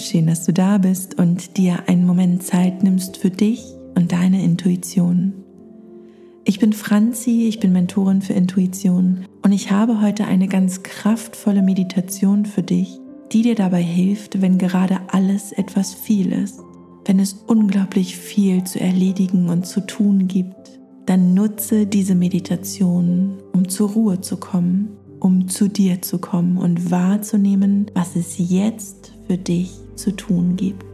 schön, dass du da bist und dir einen Moment Zeit nimmst für dich und deine Intuition. Ich bin Franzi, ich bin Mentorin für Intuition und ich habe heute eine ganz kraftvolle Meditation für dich, die dir dabei hilft, wenn gerade alles etwas viel ist, wenn es unglaublich viel zu erledigen und zu tun gibt. Dann nutze diese Meditation, um zur Ruhe zu kommen, um zu dir zu kommen und wahrzunehmen, was es jetzt für dich zu tun gibt.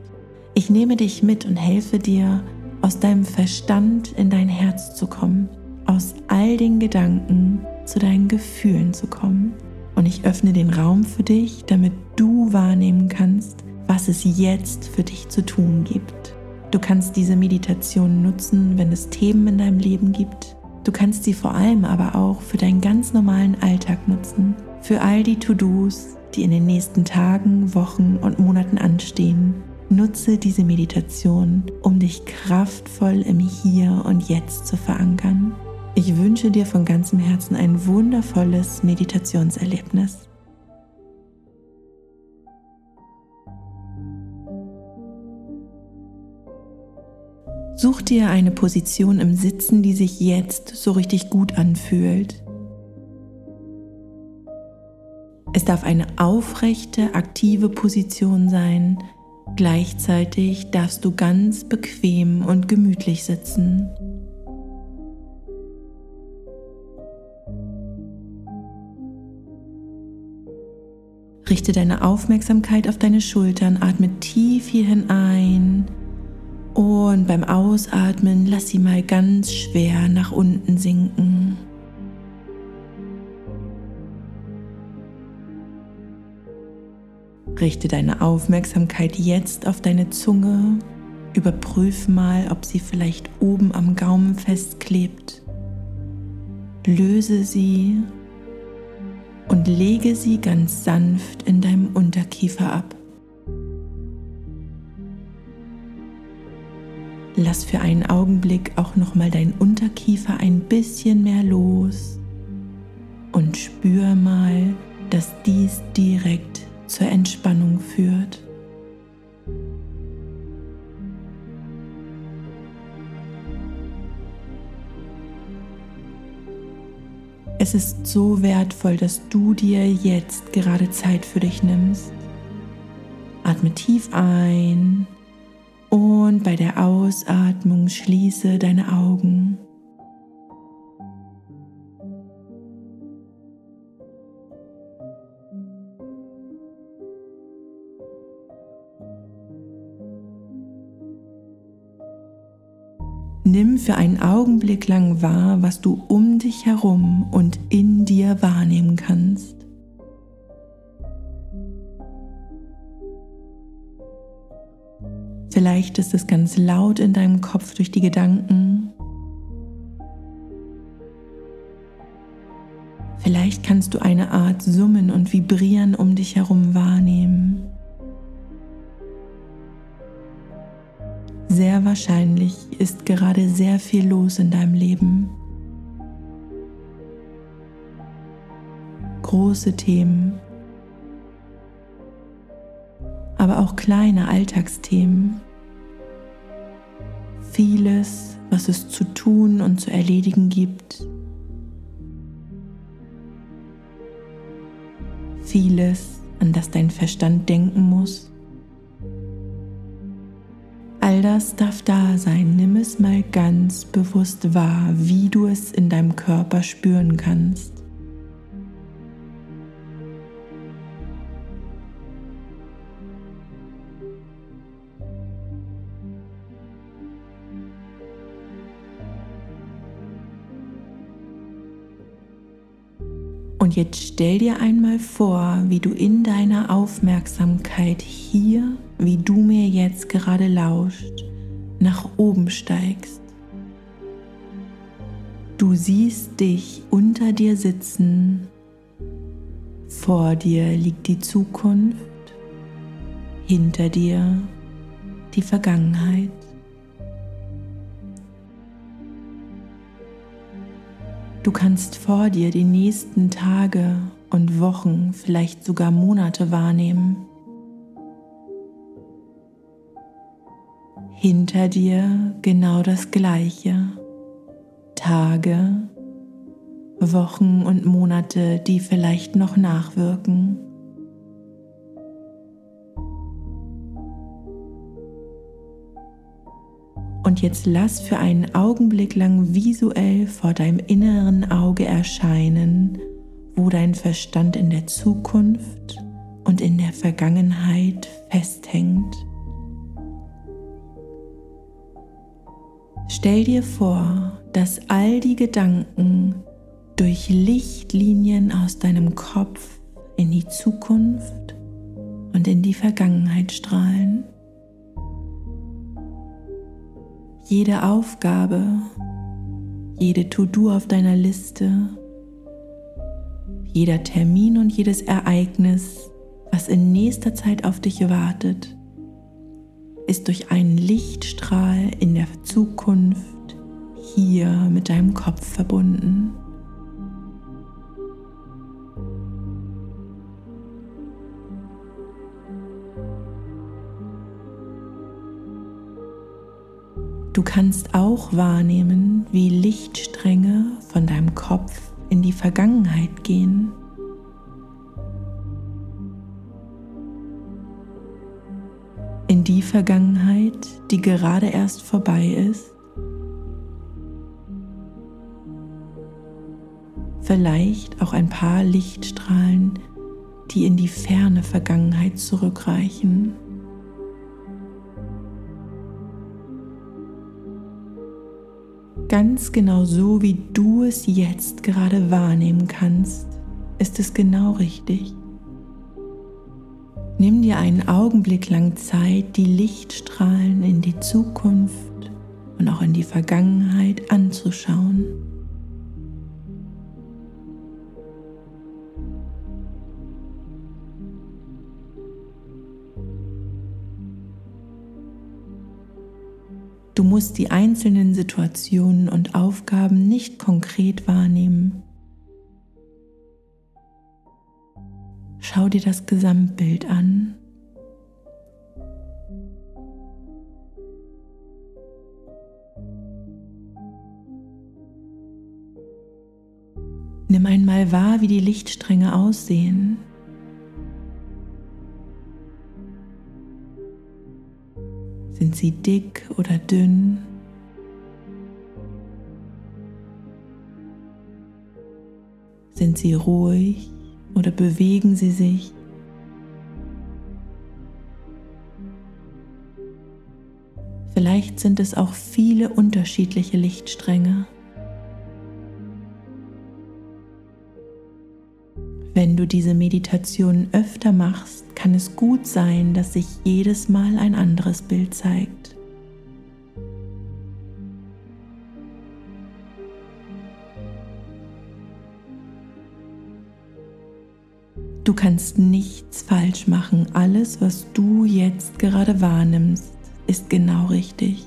Ich nehme dich mit und helfe dir, aus deinem Verstand in dein Herz zu kommen, aus all den Gedanken zu deinen Gefühlen zu kommen. Und ich öffne den Raum für dich, damit du wahrnehmen kannst, was es jetzt für dich zu tun gibt. Du kannst diese Meditation nutzen, wenn es Themen in deinem Leben gibt. Du kannst sie vor allem aber auch für deinen ganz normalen Alltag nutzen, für all die To-Dos, die in den nächsten Tagen, Wochen und Monaten anstehen Nutze diese Meditation, um dich kraftvoll im Hier und Jetzt zu verankern. Ich wünsche dir von ganzem Herzen ein wundervolles Meditationserlebnis. Such dir eine Position im Sitzen, die sich jetzt so richtig gut anfühlt. Es darf eine aufrechte, aktive Position sein, Gleichzeitig darfst du ganz bequem und gemütlich sitzen. Richte deine Aufmerksamkeit auf deine Schultern, atme tief hierhin ein und beim Ausatmen lass sie mal ganz schwer nach unten sinken. Richte deine Aufmerksamkeit jetzt auf deine Zunge. Überprüf mal, ob sie vielleicht oben am Gaumen festklebt. Löse sie und lege sie ganz sanft in deinem Unterkiefer ab. Lass für einen Augenblick auch noch mal deinen Unterkiefer ein bisschen mehr los und spür mal, dass dies direkt zur Entspannung führt. Es ist so wertvoll, dass du dir jetzt gerade Zeit für dich nimmst. Atme tief ein und bei der Ausatmung schließe deine Augen. Nimm für einen Augenblick lang wahr, was du um dich herum und in dir wahrnehmen kannst. Vielleicht ist es ganz laut in deinem Kopf durch die Gedanken. Vielleicht kannst du eine Art Summen und Vibrieren um dich herum wahrnehmen. Wahrscheinlich ist gerade sehr viel los in deinem Leben. Große Themen, aber auch kleine Alltagsthemen. Vieles, was es zu tun und zu erledigen gibt. Vieles, an das dein Verstand denken muss. All das darf da sein. Nimm es mal ganz bewusst wahr, wie du es in deinem Körper spüren kannst. Und jetzt stell dir einmal vor, wie du in deiner Aufmerksamkeit hier, wie du mir jetzt gerade lauscht, nach oben steigst. Du siehst dich unter dir sitzen, vor dir liegt die Zukunft, hinter dir die Vergangenheit. Du kannst vor dir die nächsten Tage und Wochen, vielleicht sogar Monate wahrnehmen. Hinter dir genau das Gleiche. Tage, Wochen und Monate, die vielleicht noch nachwirken. Und jetzt lass für einen Augenblick lang visuell vor deinem inneren Auge erscheinen, wo dein Verstand in der Zukunft und in der Vergangenheit festhängt. Stell dir vor, dass all die Gedanken durch Lichtlinien aus deinem Kopf in die Zukunft und in die Vergangenheit strahlen. Jede Aufgabe, jede To-Do auf deiner Liste, jeder Termin und jedes Ereignis, was in nächster Zeit auf dich wartet, ist durch einen Lichtstrahl in der Zukunft hier mit deinem Kopf verbunden. Du kannst auch wahrnehmen, wie Lichtstränge von deinem Kopf in die Vergangenheit gehen. Vergangenheit, die gerade erst vorbei ist. Vielleicht auch ein paar Lichtstrahlen, die in die ferne Vergangenheit zurückreichen. Ganz genau so, wie du es jetzt gerade wahrnehmen kannst, ist es genau richtig. Nimm dir einen Augenblick lang Zeit, die Lichtstrahlen in die Zukunft und auch in die Vergangenheit anzuschauen. Du musst die einzelnen Situationen und Aufgaben nicht konkret wahrnehmen. Schau dir das Gesamtbild an. Nimm einmal wahr, wie die Lichtstränge aussehen. Sind sie dick oder dünn? Sind sie ruhig oder bewegen sie sich? Vielleicht sind es auch viele unterschiedliche Lichtstränge. Wenn du diese Meditation öfter machst, kann es gut sein, dass sich jedes Mal ein anderes Bild zeigt. Du kannst nichts falsch machen. Alles, was du jetzt gerade wahrnimmst, ist genau richtig.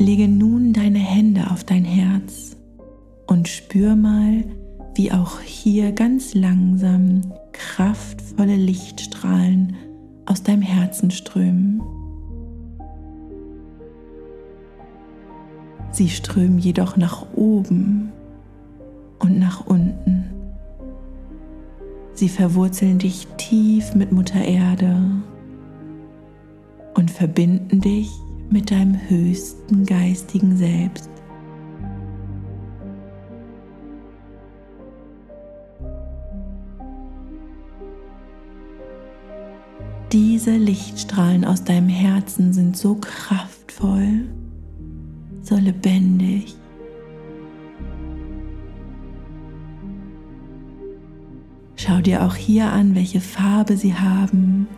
Lege nun deine Hände auf dein Herz und spür mal, wie auch hier ganz langsam kraftvolle Lichtstrahlen aus deinem Herzen strömen. Sie strömen jedoch nach oben und nach unten. Sie verwurzeln dich tief mit Mutter Erde und verbinden dich mit deinem höchsten geistigen Selbst. Diese Lichtstrahlen aus deinem Herzen sind so kraftvoll, so lebendig. Schau dir auch hier an, welche Farbe sie haben,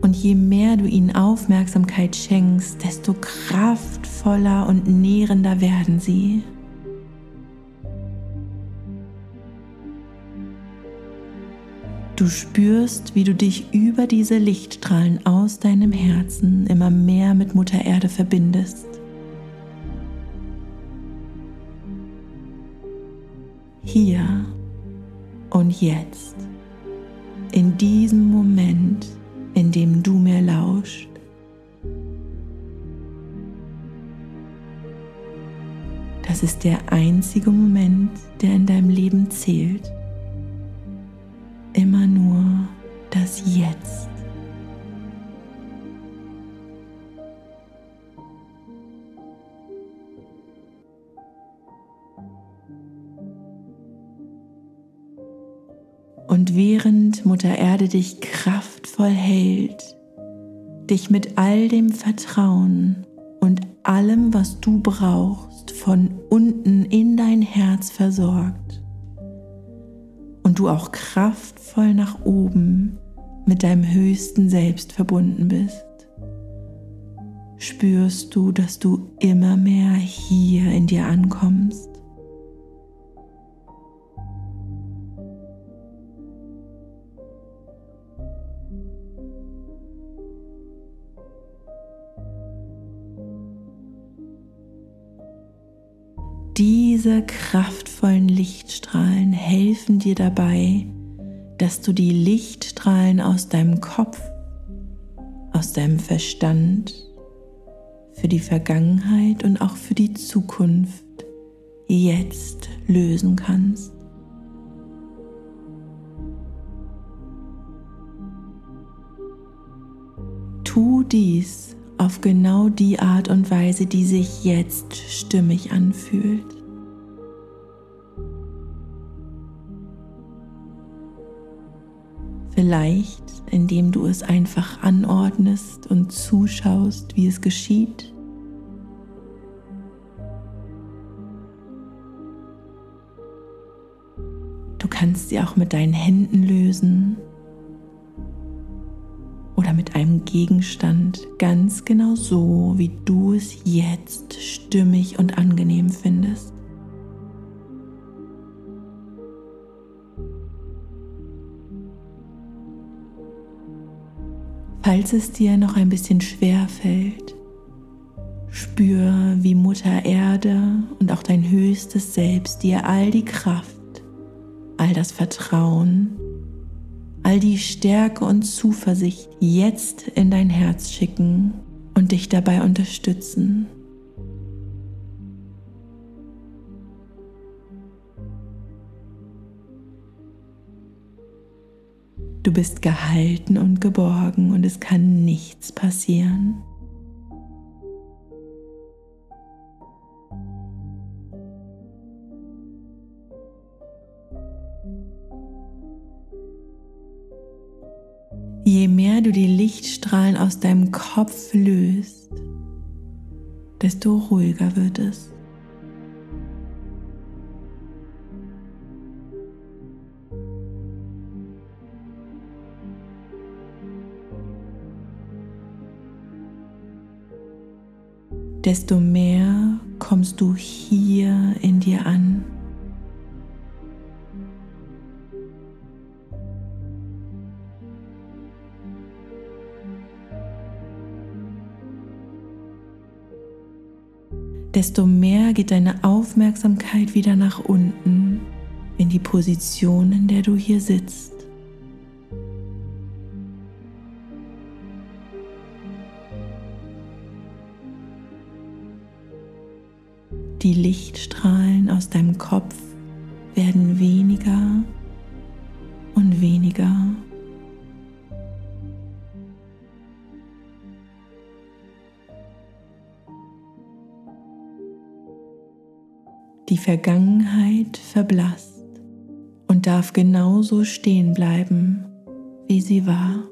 Und je mehr du ihnen Aufmerksamkeit schenkst, desto kraftvoller und nährender werden sie. Du spürst, wie du dich über diese Lichtstrahlen aus deinem Herzen immer mehr mit Mutter Erde verbindest. Hier und jetzt, in diesem Moment, in dem du mir lauscht. Das ist der einzige Moment, der in deinem Leben zählt. Immer nur das Jetzt. Und während Mutter Erde dich kraftvoll hält, dich mit all dem Vertrauen und allem, was du brauchst, von unten in dein Herz versorgt und du auch kraftvoll nach oben mit deinem höchsten Selbst verbunden bist, spürst du, dass du immer mehr hier in dir ankommst Diese kraftvollen Lichtstrahlen helfen dir dabei, dass du die Lichtstrahlen aus deinem Kopf, aus deinem Verstand, für die Vergangenheit und auch für die Zukunft jetzt lösen kannst. Tu dies auf genau die Art und Weise, die sich jetzt stimmig anfühlt. Vielleicht, indem du es einfach anordnest und zuschaust, wie es geschieht. Du kannst sie auch mit deinen Händen lösen oder mit einem Gegenstand ganz genau so, wie du es jetzt stimmig und angenehm findest. Falls es dir noch ein bisschen schwer fällt, spür, wie Mutter Erde und auch dein höchstes Selbst dir all die Kraft, all das Vertrauen all die Stärke und Zuversicht jetzt in dein Herz schicken und dich dabei unterstützen. Du bist gehalten und geborgen und es kann nichts passieren. Je mehr du die Lichtstrahlen aus deinem Kopf löst, desto ruhiger wird es. Desto mehr kommst du hier in dir an. desto mehr geht deine Aufmerksamkeit wieder nach unten in die Position, in der du hier sitzt. Lichtstrahlen aus deinem Kopf werden weniger und weniger. Die Vergangenheit verblasst und darf genauso stehen bleiben, wie sie war.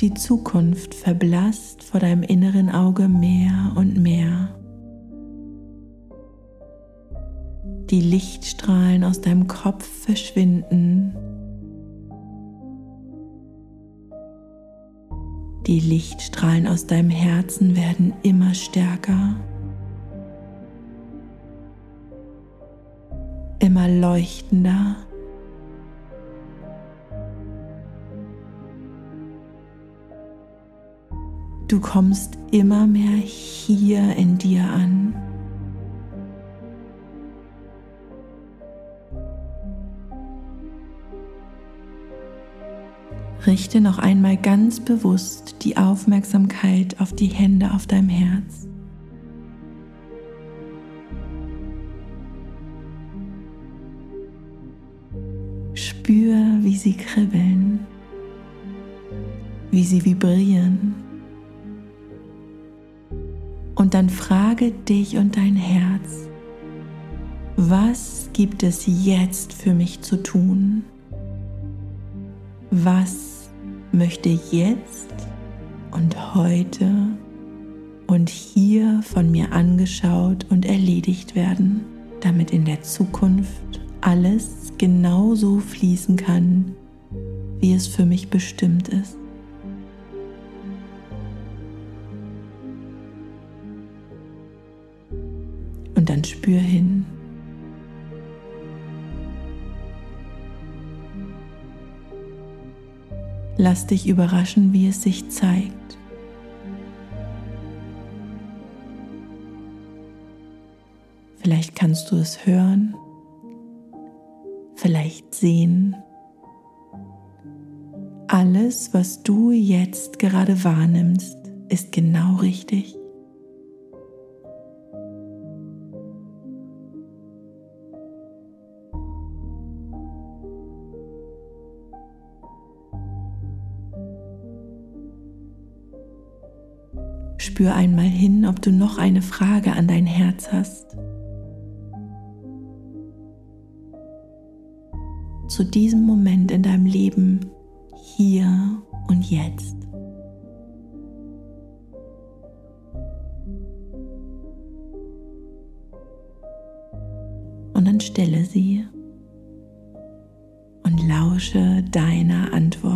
Die Zukunft verblasst vor deinem inneren Auge mehr und mehr. Die Lichtstrahlen aus deinem Kopf verschwinden Die Lichtstrahlen aus deinem Herzen werden immer stärker. immer leuchtender. Du kommst immer mehr hier in dir an. Richte noch einmal ganz bewusst die Aufmerksamkeit auf die Hände auf deinem Herz. Spür, wie sie kribbeln, wie sie vibrieren. Dann frage dich und dein Herz, was gibt es jetzt für mich zu tun? Was möchte jetzt und heute und hier von mir angeschaut und erledigt werden, damit in der Zukunft alles genauso fließen kann, wie es für mich bestimmt ist. Und dann spür hin. Lass dich überraschen, wie es sich zeigt. Vielleicht kannst du es hören, vielleicht sehen. Alles, was du jetzt gerade wahrnimmst, ist genau richtig. Spür einmal hin, ob du noch eine Frage an dein Herz hast. Zu diesem Moment in deinem Leben, hier und jetzt. Und dann stelle sie und lausche deiner Antwort.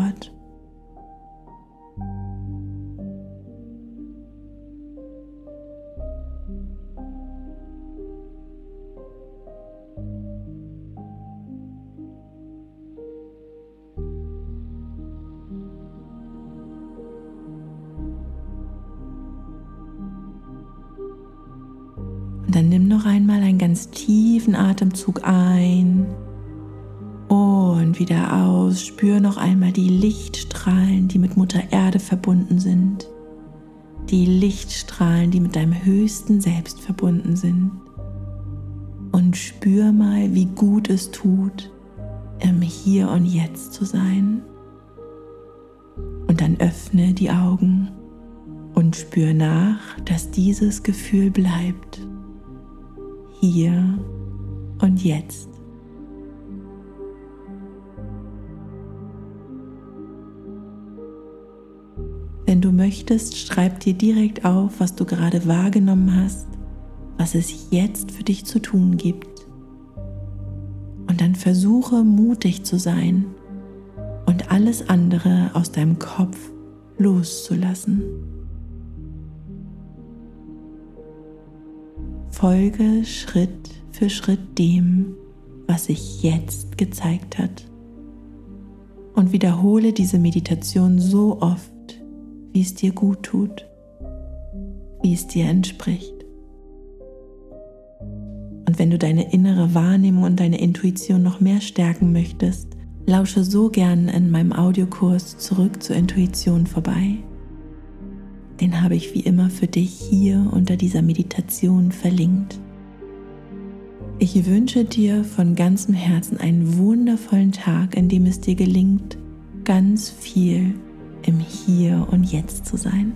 Tiefen Atemzug ein und wieder aus. Spür noch einmal die Lichtstrahlen, die mit Mutter Erde verbunden sind. Die Lichtstrahlen, die mit deinem höchsten Selbst verbunden sind. Und spür mal, wie gut es tut, im Hier und Jetzt zu sein. Und dann öffne die Augen und spür nach, dass dieses Gefühl bleibt hier und jetzt. Wenn du möchtest, schreib dir direkt auf, was du gerade wahrgenommen hast, was es jetzt für dich zu tun gibt. Und dann versuche mutig zu sein und alles andere aus deinem Kopf loszulassen. Folge Schritt für Schritt dem, was sich jetzt gezeigt hat. Und wiederhole diese Meditation so oft, wie es dir gut tut, wie es dir entspricht. Und wenn du deine innere Wahrnehmung und deine Intuition noch mehr stärken möchtest, lausche so gern in meinem Audiokurs zurück zur Intuition vorbei den habe ich wie immer für dich hier unter dieser Meditation verlinkt. Ich wünsche dir von ganzem Herzen einen wundervollen Tag, in dem es dir gelingt, ganz viel im Hier und Jetzt zu sein.